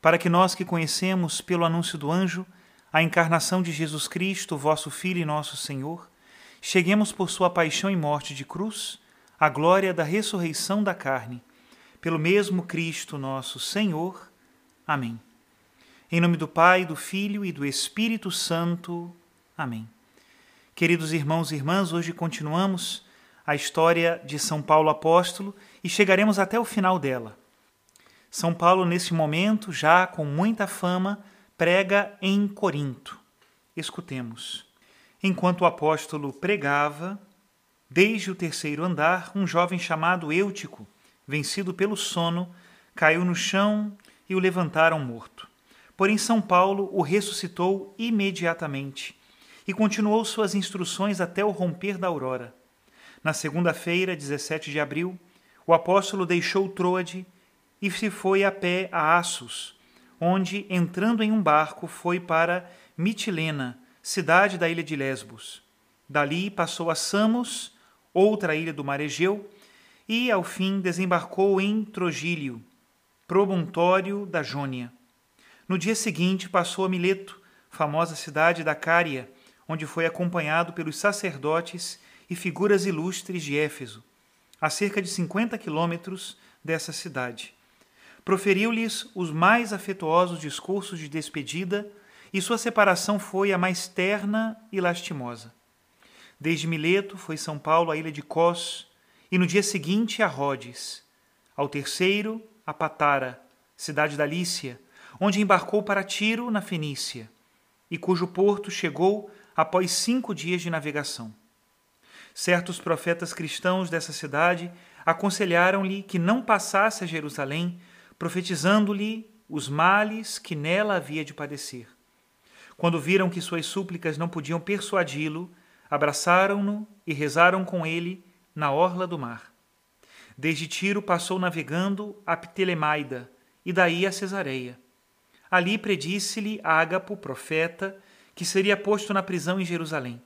para que nós que conhecemos pelo anúncio do anjo a encarnação de Jesus Cristo, vosso Filho e nosso Senhor, cheguemos por sua paixão e morte de cruz à glória da ressurreição da carne, pelo mesmo Cristo nosso Senhor. Amém. Em nome do Pai, do Filho e do Espírito Santo. Amém. Queridos irmãos e irmãs, hoje continuamos a história de São Paulo apóstolo e chegaremos até o final dela. São Paulo, nesse momento, já com muita fama, prega em Corinto. Escutemos. Enquanto o apóstolo pregava, desde o terceiro andar, um jovem chamado Eutico, vencido pelo sono, caiu no chão e o levantaram morto. Porém, São Paulo o ressuscitou imediatamente e continuou suas instruções até o romper da aurora. Na segunda-feira, 17 de abril, o apóstolo deixou Troade e se foi a pé a Assos, onde, entrando em um barco, foi para Mitilena, cidade da ilha de Lesbos. Dali passou a Samos, outra ilha do mar Egeu, e, ao fim, desembarcou em Trogílio, promontório da Jônia. No dia seguinte, passou a Mileto, famosa cidade da Cária, onde foi acompanhado pelos sacerdotes e figuras ilustres de Éfeso, a cerca de 50 quilômetros dessa cidade proferiu-lhes os mais afetuosos discursos de despedida e sua separação foi a mais terna e lastimosa. Desde Mileto foi São Paulo à ilha de Cós e no dia seguinte a Rhodes, ao terceiro a Patara, cidade da Lícia, onde embarcou para Tiro, na Fenícia, e cujo porto chegou após cinco dias de navegação. Certos profetas cristãos dessa cidade aconselharam-lhe que não passasse a Jerusalém profetizando-lhe os males que nela havia de padecer. Quando viram que suas súplicas não podiam persuadi-lo, abraçaram-no e rezaram com ele na orla do mar. Desde Tiro passou navegando a Ptelemaida e daí a Cesareia. Ali predisse-lhe Ágapo, profeta, que seria posto na prisão em Jerusalém.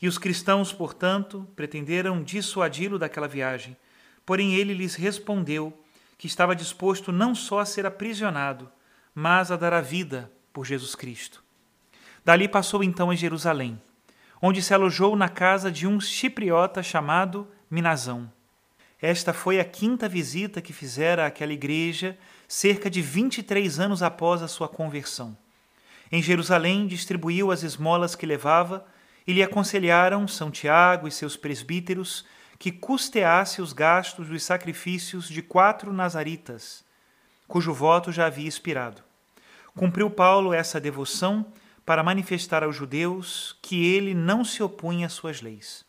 E os cristãos, portanto, pretenderam dissuadi-lo daquela viagem. Porém ele lhes respondeu que estava disposto não só a ser aprisionado, mas a dar a vida por Jesus Cristo. Dali passou então a Jerusalém, onde se alojou na casa de um chipriota chamado Minazão. Esta foi a quinta visita que fizera àquela igreja cerca de 23 anos após a sua conversão. Em Jerusalém distribuiu as esmolas que levava e lhe aconselharam São Tiago e seus presbíteros que custeasse os gastos dos sacrifícios de quatro nazaritas, cujo voto já havia expirado. Cumpriu Paulo essa devoção para manifestar aos judeus que ele não se opunha às suas leis.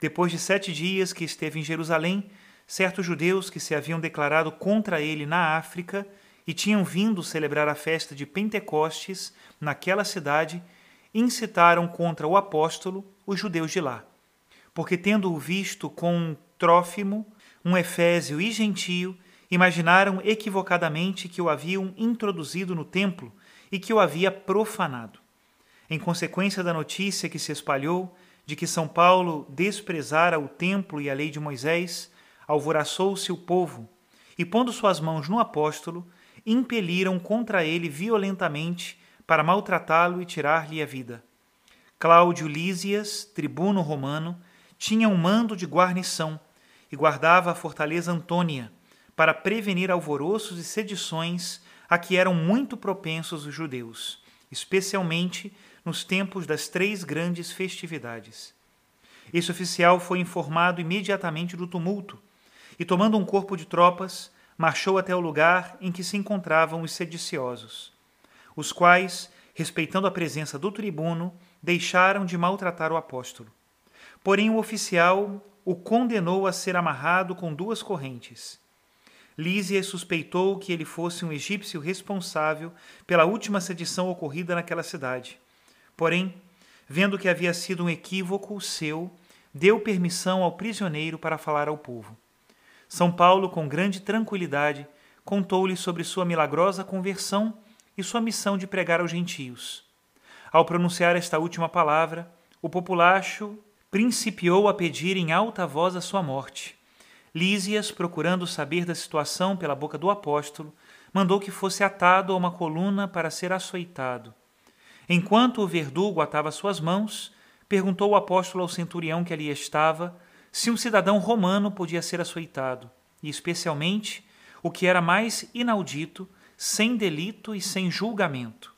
Depois de sete dias que esteve em Jerusalém, certos judeus que se haviam declarado contra ele na África e tinham vindo celebrar a festa de Pentecostes naquela cidade, incitaram contra o apóstolo os judeus de lá porque tendo-o visto com Trófimo, um efésio e gentio, imaginaram equivocadamente que o haviam introduzido no templo e que o havia profanado. Em consequência da notícia que se espalhou de que São Paulo desprezara o templo e a lei de Moisés, alvoraçou-se o povo e, pondo suas mãos no apóstolo, impeliram contra ele violentamente para maltratá-lo e tirar-lhe a vida. Cláudio Lísias, tribuno romano, tinha um mando de guarnição e guardava a fortaleza Antônia para prevenir alvoroços e sedições a que eram muito propensos os judeus, especialmente nos tempos das três grandes festividades. Esse oficial foi informado imediatamente do tumulto e, tomando um corpo de tropas, marchou até o lugar em que se encontravam os sediciosos, os quais, respeitando a presença do tribuno, deixaram de maltratar o apóstolo. Porém, o oficial o condenou a ser amarrado com duas correntes. Lísias suspeitou que ele fosse um egípcio responsável pela última sedição ocorrida naquela cidade. Porém, vendo que havia sido um equívoco seu, deu permissão ao prisioneiro para falar ao povo. São Paulo, com grande tranquilidade, contou-lhe sobre sua milagrosa conversão e sua missão de pregar aos gentios. Ao pronunciar esta última palavra, o populacho principiou a pedir em alta voz a sua morte. Lísias, procurando saber da situação pela boca do apóstolo, mandou que fosse atado a uma coluna para ser açoitado. Enquanto o verdugo atava suas mãos, perguntou o apóstolo ao centurião que ali estava se um cidadão romano podia ser açoitado, e especialmente, o que era mais inaudito, sem delito e sem julgamento.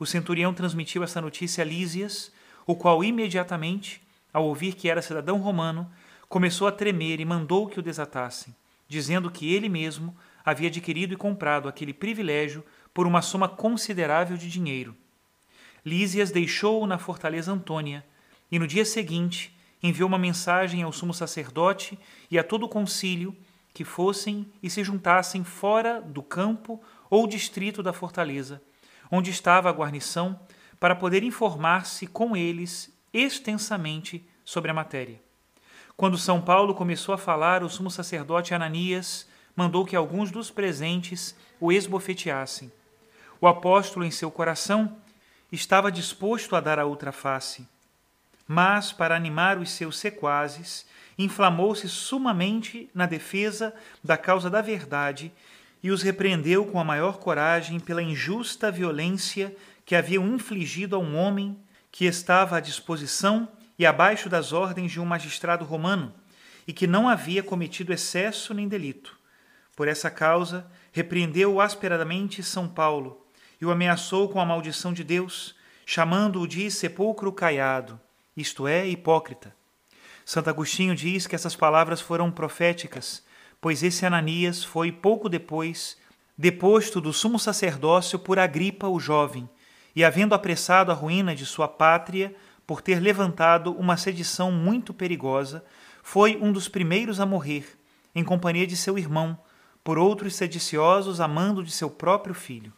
O centurião transmitiu essa notícia a Lísias, o qual imediatamente, ao ouvir que era cidadão romano, começou a tremer e mandou que o desatassem, dizendo que ele mesmo havia adquirido e comprado aquele privilégio por uma soma considerável de dinheiro. Lísias deixou-o na fortaleza Antônia e no dia seguinte enviou uma mensagem ao sumo sacerdote e a todo o concílio que fossem e se juntassem fora do campo ou distrito da fortaleza onde estava a guarnição, para poder informar-se com eles extensamente sobre a matéria. Quando São Paulo começou a falar, o sumo sacerdote Ananias mandou que alguns dos presentes o esbofeteassem. O apóstolo, em seu coração, estava disposto a dar a outra face. Mas, para animar os seus sequazes, inflamou-se sumamente na defesa da causa da verdade e os repreendeu com a maior coragem pela injusta violência que haviam infligido a um homem que estava à disposição e abaixo das ordens de um magistrado romano e que não havia cometido excesso nem delito. Por essa causa, repreendeu asperadamente São Paulo e o ameaçou com a maldição de Deus, chamando-o de sepulcro caiado, isto é, hipócrita. Santo Agostinho diz que essas palavras foram proféticas pois esse Ananias foi pouco depois deposto do sumo sacerdócio por Agripa o jovem, e havendo apressado a ruína de sua pátria por ter levantado uma sedição muito perigosa, foi um dos primeiros a morrer, em companhia de seu irmão, por outros sediciosos amando de seu próprio filho.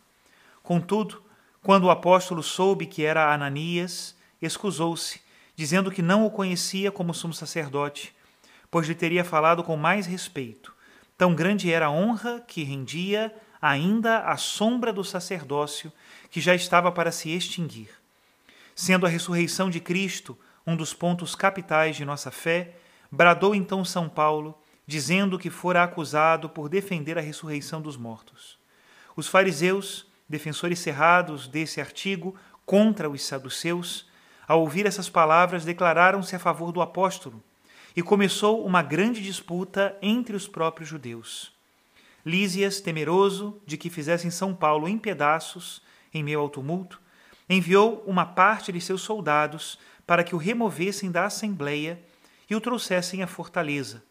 Contudo, quando o apóstolo soube que era Ananias, excusou-se, dizendo que não o conhecia como sumo sacerdote, pois lhe teria falado com mais respeito. Tão grande era a honra que rendia ainda a sombra do sacerdócio que já estava para se extinguir. Sendo a ressurreição de Cristo um dos pontos capitais de nossa fé, bradou então São Paulo, dizendo que fora acusado por defender a ressurreição dos mortos. Os fariseus, defensores cerrados desse artigo contra os saduceus, ao ouvir essas palavras, declararam-se a favor do apóstolo e começou uma grande disputa entre os próprios judeus. Lísias, temeroso de que fizessem São Paulo em pedaços, em meio ao tumulto, enviou uma parte de seus soldados para que o removessem da assembleia e o trouxessem à fortaleza.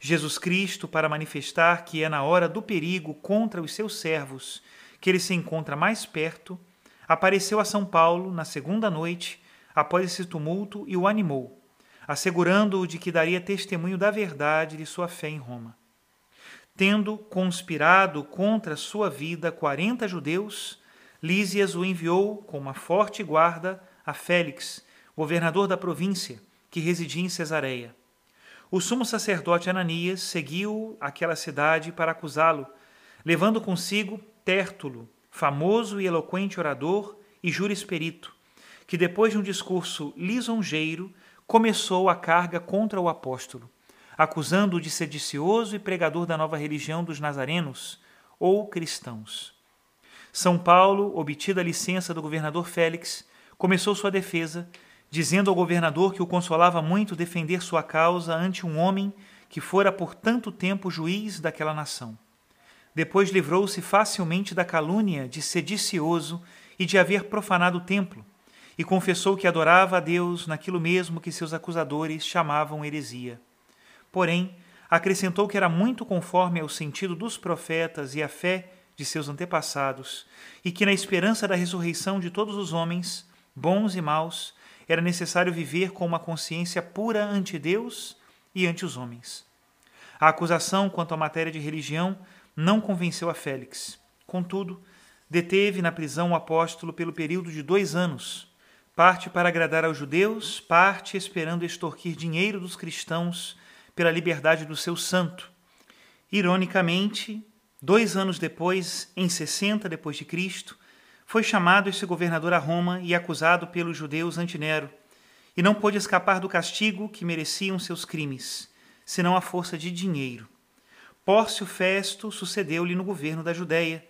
Jesus Cristo, para manifestar que é na hora do perigo contra os seus servos que ele se encontra mais perto, apareceu a São Paulo na segunda noite após esse tumulto e o animou assegurando-o de que daria testemunho da verdade de sua fé em Roma. Tendo conspirado contra sua vida quarenta judeus, Lísias o enviou com uma forte guarda a Félix, governador da província, que residia em Cesareia. O sumo sacerdote Ananias seguiu aquela cidade para acusá-lo, levando consigo Tértulo, famoso e eloquente orador e jurisperito, que depois de um discurso lisonjeiro começou a carga contra o apóstolo, acusando-o de sedicioso e pregador da nova religião dos nazarenos ou cristãos. São Paulo, obtida a licença do governador Félix, começou sua defesa dizendo ao governador que o consolava muito defender sua causa ante um homem que fora por tanto tempo juiz daquela nação. Depois livrou-se facilmente da calúnia de sedicioso e de haver profanado o templo, e confessou que adorava a Deus naquilo mesmo que seus acusadores chamavam heresia. Porém, acrescentou que era muito conforme ao sentido dos profetas e à fé de seus antepassados, e que na esperança da ressurreição de todos os homens, bons e maus, era necessário viver com uma consciência pura ante Deus e ante os homens. A acusação quanto à matéria de religião não convenceu a Félix. Contudo, deteve na prisão o apóstolo pelo período de dois anos, parte para agradar aos judeus, parte esperando extorquir dinheiro dos cristãos pela liberdade do seu santo. Ironicamente, dois anos depois, em 60 depois de Cristo, foi chamado esse governador a Roma e acusado pelos judeus ante Nero, e não pôde escapar do castigo que mereciam seus crimes, senão a força de dinheiro. Pórcio Festo sucedeu-lhe no governo da Judéia,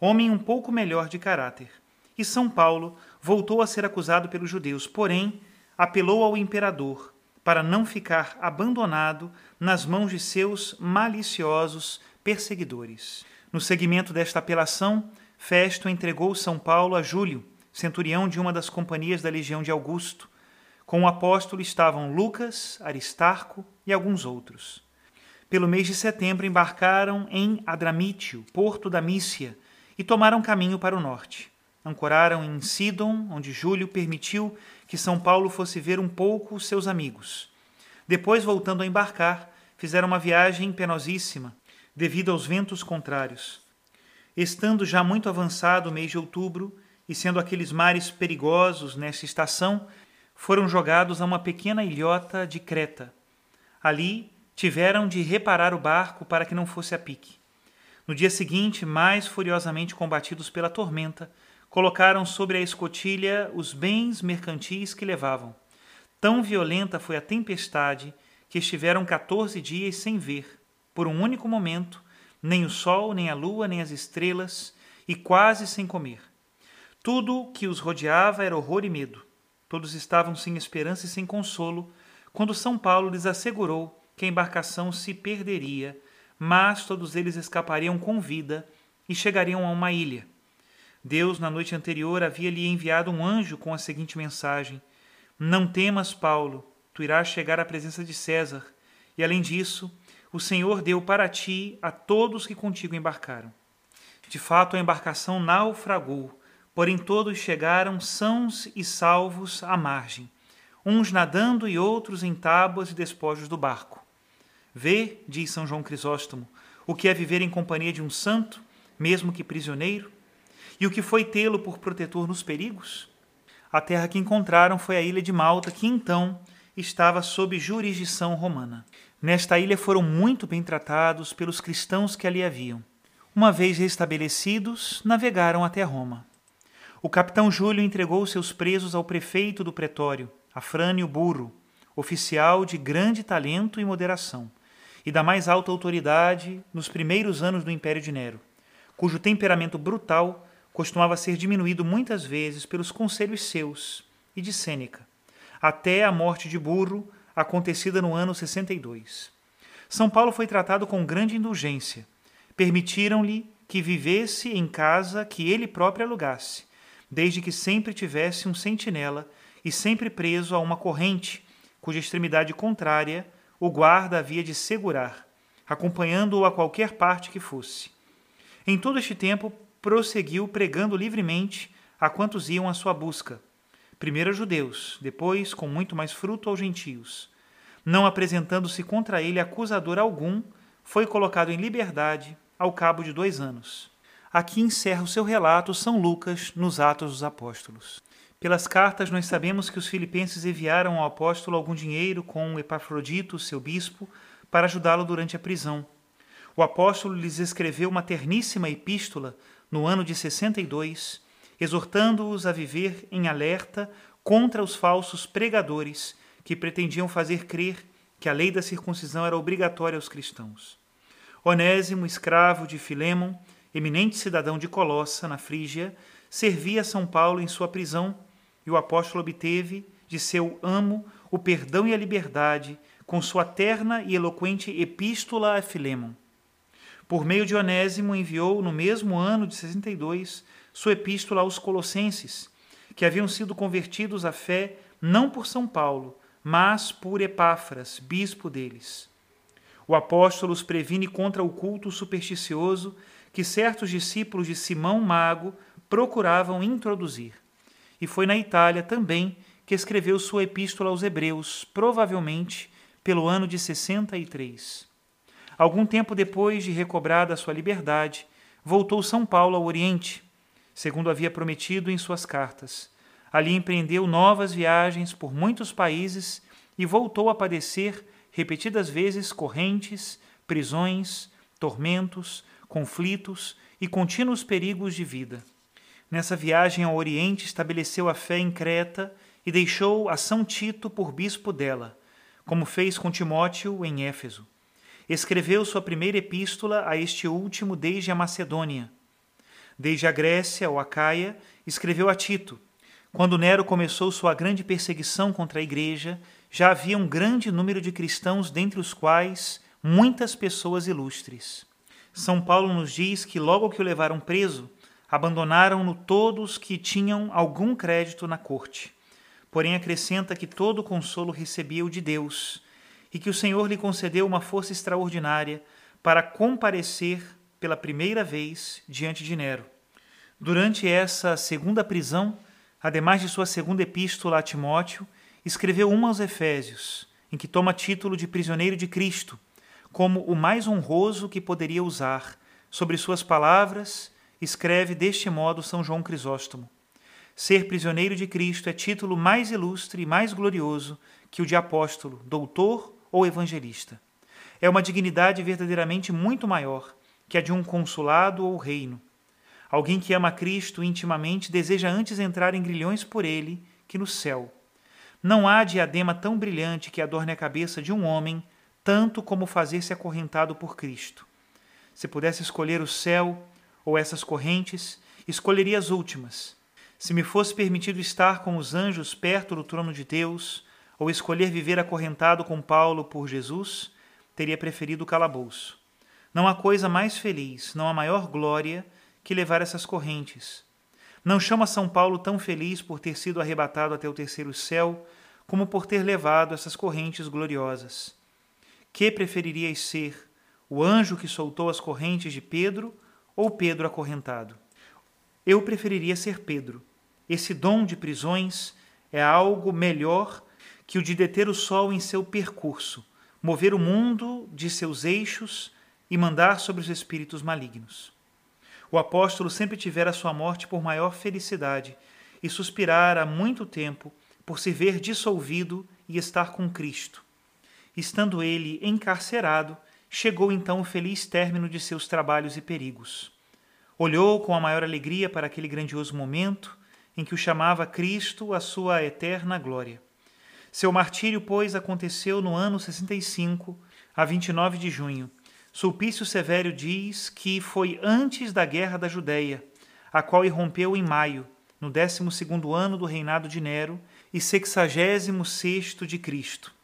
homem um pouco melhor de caráter. E São Paulo voltou a ser acusado pelos judeus, porém apelou ao imperador para não ficar abandonado nas mãos de seus maliciosos perseguidores. No seguimento desta apelação, Festo entregou São Paulo a Júlio, centurião de uma das companhias da legião de Augusto. Com o apóstolo estavam Lucas, Aristarco e alguns outros. Pelo mês de setembro embarcaram em Adramítio, porto da Mícia, e tomaram caminho para o norte. Ancoraram em Sidon, onde Júlio permitiu que São Paulo fosse ver um pouco os seus amigos. Depois, voltando a embarcar, fizeram uma viagem penosíssima, devido aos ventos contrários. Estando já muito avançado o mês de outubro, e sendo aqueles mares perigosos nesta estação, foram jogados a uma pequena ilhota de Creta. Ali tiveram de reparar o barco para que não fosse a pique. No dia seguinte, mais furiosamente combatidos pela tormenta, colocaram sobre a escotilha os bens mercantis que levavam. Tão violenta foi a tempestade que estiveram quatorze dias sem ver, por um único momento, nem o sol, nem a lua, nem as estrelas, e quase sem comer. Tudo que os rodeava era horror e medo. Todos estavam sem esperança e sem consolo, quando São Paulo lhes assegurou que a embarcação se perderia, mas todos eles escapariam com vida e chegariam a uma ilha. Deus, na noite anterior, havia-lhe enviado um anjo com a seguinte mensagem: Não temas, Paulo, tu irás chegar à presença de César, e além disso, o Senhor deu para ti a todos que contigo embarcaram. De fato, a embarcação naufragou, porém todos chegaram sãos e salvos à margem, uns nadando e outros em tábuas e despojos do barco. Vê, diz São João Crisóstomo, o que é viver em companhia de um santo, mesmo que prisioneiro, e o que foi tê-lo por protetor nos perigos? A terra que encontraram foi a ilha de Malta, que então estava sob jurisdição romana. Nesta ilha foram muito bem tratados pelos cristãos que ali haviam. Uma vez restabelecidos, navegaram até Roma. O capitão Júlio entregou seus presos ao prefeito do pretório, Afrânio Burro, oficial de grande talento e moderação, e da mais alta autoridade nos primeiros anos do Império de Nero, cujo temperamento brutal costumava ser diminuído muitas vezes pelos conselhos seus e de Sêneca, até a morte de Burro, acontecida no ano 62. São Paulo foi tratado com grande indulgência. Permitiram-lhe que vivesse em casa que ele próprio alugasse, desde que sempre tivesse um sentinela e sempre preso a uma corrente, cuja extremidade contrária o guarda havia de segurar, acompanhando-o a qualquer parte que fosse. Em todo este tempo, prosseguiu pregando livremente a quantos iam à sua busca, primeiro aos judeus, depois, com muito mais fruto, aos gentios. Não apresentando-se contra ele acusador algum, foi colocado em liberdade ao cabo de dois anos. Aqui encerra o seu relato São Lucas nos Atos dos Apóstolos. Pelas cartas, nós sabemos que os filipenses enviaram ao apóstolo algum dinheiro com Epafrodito, seu bispo, para ajudá-lo durante a prisão. O apóstolo lhes escreveu uma terníssima epístola no ano de 62, exortando-os a viver em alerta contra os falsos pregadores que pretendiam fazer crer que a lei da circuncisão era obrigatória aos cristãos. Onésimo, escravo de Filemon, eminente cidadão de Colossa, na Frígia, servia São Paulo em sua prisão e o apóstolo obteve de seu amo o perdão e a liberdade com sua terna e eloquente epístola a Filemon. Por meio de Onésimo, enviou no mesmo ano de 62 sua epístola aos Colossenses, que haviam sido convertidos à fé não por São Paulo, mas por Epáfras, bispo deles. O apóstolo os previne contra o culto supersticioso que certos discípulos de Simão Mago procuravam introduzir. E foi na Itália também que escreveu sua epístola aos Hebreus, provavelmente pelo ano de 63. Algum tempo depois de recobrada sua liberdade, voltou São Paulo ao Oriente, segundo havia prometido em suas cartas. Ali empreendeu novas viagens por muitos países e voltou a padecer repetidas vezes correntes, prisões, tormentos, conflitos e contínuos perigos de vida. Nessa viagem ao Oriente estabeleceu a fé em Creta e deixou a São Tito por bispo dela, como fez com Timóteo em Éfeso escreveu sua primeira epístola a este último desde a Macedônia. Desde a Grécia ou Acaia, escreveu a Tito. Quando Nero começou sua grande perseguição contra a igreja, já havia um grande número de cristãos, dentre os quais muitas pessoas ilustres. São Paulo nos diz que logo que o levaram preso, abandonaram-no todos que tinham algum crédito na corte. Porém, acrescenta que todo o consolo recebia o de Deus e que o Senhor lhe concedeu uma força extraordinária para comparecer pela primeira vez diante de Nero. Durante essa segunda prisão, ademais de sua segunda epístola a Timóteo, escreveu uma aos Efésios, em que toma título de prisioneiro de Cristo, como o mais honroso que poderia usar. Sobre suas palavras, escreve deste modo São João Crisóstomo: Ser prisioneiro de Cristo é título mais ilustre e mais glorioso que o de apóstolo, doutor ou evangelista. É uma dignidade verdadeiramente muito maior que a de um consulado ou reino. Alguém que ama Cristo intimamente deseja antes entrar em grilhões por ele que no céu. Não há diadema tão brilhante que adorne a cabeça de um homem tanto como fazer-se acorrentado por Cristo. Se pudesse escolher o céu ou essas correntes, escolheria as últimas. Se me fosse permitido estar com os anjos perto do trono de Deus, ou escolher viver acorrentado com Paulo por Jesus, teria preferido o calabouço. Não há coisa mais feliz, não há maior glória que levar essas correntes. Não chama São Paulo tão feliz por ter sido arrebatado até o terceiro céu, como por ter levado essas correntes gloriosas. Que preferirias ser, o anjo que soltou as correntes de Pedro ou Pedro acorrentado? Eu preferiria ser Pedro. Esse dom de prisões é algo melhor que o de deter o sol em seu percurso, mover o mundo de seus eixos e mandar sobre os espíritos malignos. O apóstolo sempre tivera sua morte por maior felicidade e suspirara há muito tempo por se ver dissolvido e estar com Cristo. Estando ele encarcerado, chegou então o feliz término de seus trabalhos e perigos. Olhou com a maior alegria para aquele grandioso momento em que o chamava Cristo à sua eterna glória. Seu martírio, pois, aconteceu no ano 65, a 29 de junho. Sulpício Severo diz que foi antes da Guerra da Judéia, a qual irrompeu em maio, no 12 ano do reinado de Nero e 66 de Cristo.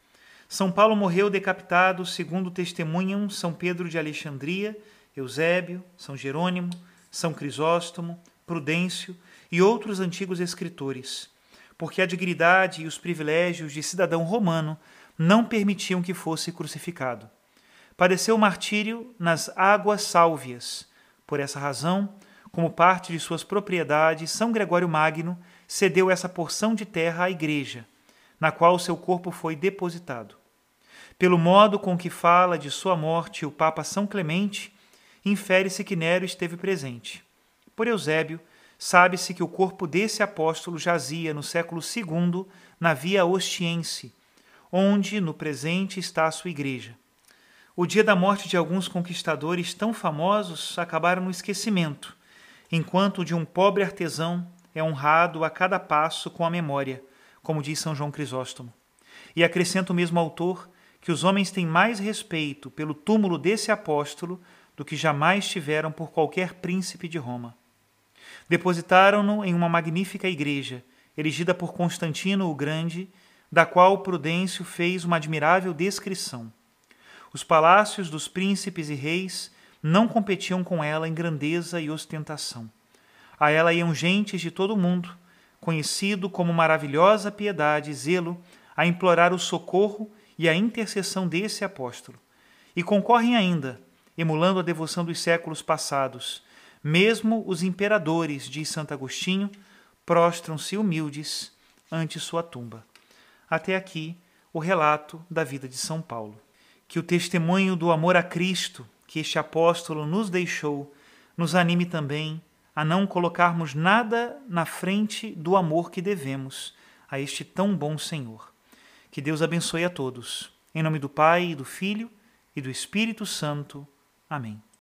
São Paulo morreu decapitado, segundo testemunham São Pedro de Alexandria, Eusébio, São Jerônimo, São Crisóstomo, Prudêncio e outros antigos escritores porque a dignidade e os privilégios de cidadão romano não permitiam que fosse crucificado. Padeceu martírio nas águas sálvias. Por essa razão, como parte de suas propriedades, São Gregório Magno cedeu essa porção de terra à igreja, na qual seu corpo foi depositado. Pelo modo com que fala de sua morte o Papa São Clemente, infere-se que Nero esteve presente. Por Eusébio, sabe-se que o corpo desse apóstolo jazia no século II na Via Ostiense, onde no presente está a sua igreja. O dia da morte de alguns conquistadores tão famosos acabaram no esquecimento, enquanto o de um pobre artesão é honrado a cada passo com a memória, como diz São João Crisóstomo. E acrescenta o mesmo autor que os homens têm mais respeito pelo túmulo desse apóstolo do que jamais tiveram por qualquer príncipe de Roma. Depositaram-no em uma magnífica igreja, erigida por Constantino o Grande, da qual Prudêncio fez uma admirável descrição. Os palácios dos príncipes e reis não competiam com ela em grandeza e ostentação. A ela iam gentes de todo o mundo, conhecido como maravilhosa piedade e zelo, a implorar o socorro e a intercessão desse apóstolo. E concorrem ainda, emulando a devoção dos séculos passados, mesmo os imperadores, diz Santo Agostinho, prostram-se humildes ante sua tumba. Até aqui o relato da vida de São Paulo. Que o testemunho do amor a Cristo que este apóstolo nos deixou nos anime também a não colocarmos nada na frente do amor que devemos a este tão bom Senhor. Que Deus abençoe a todos. Em nome do Pai, e do Filho e do Espírito Santo. Amém.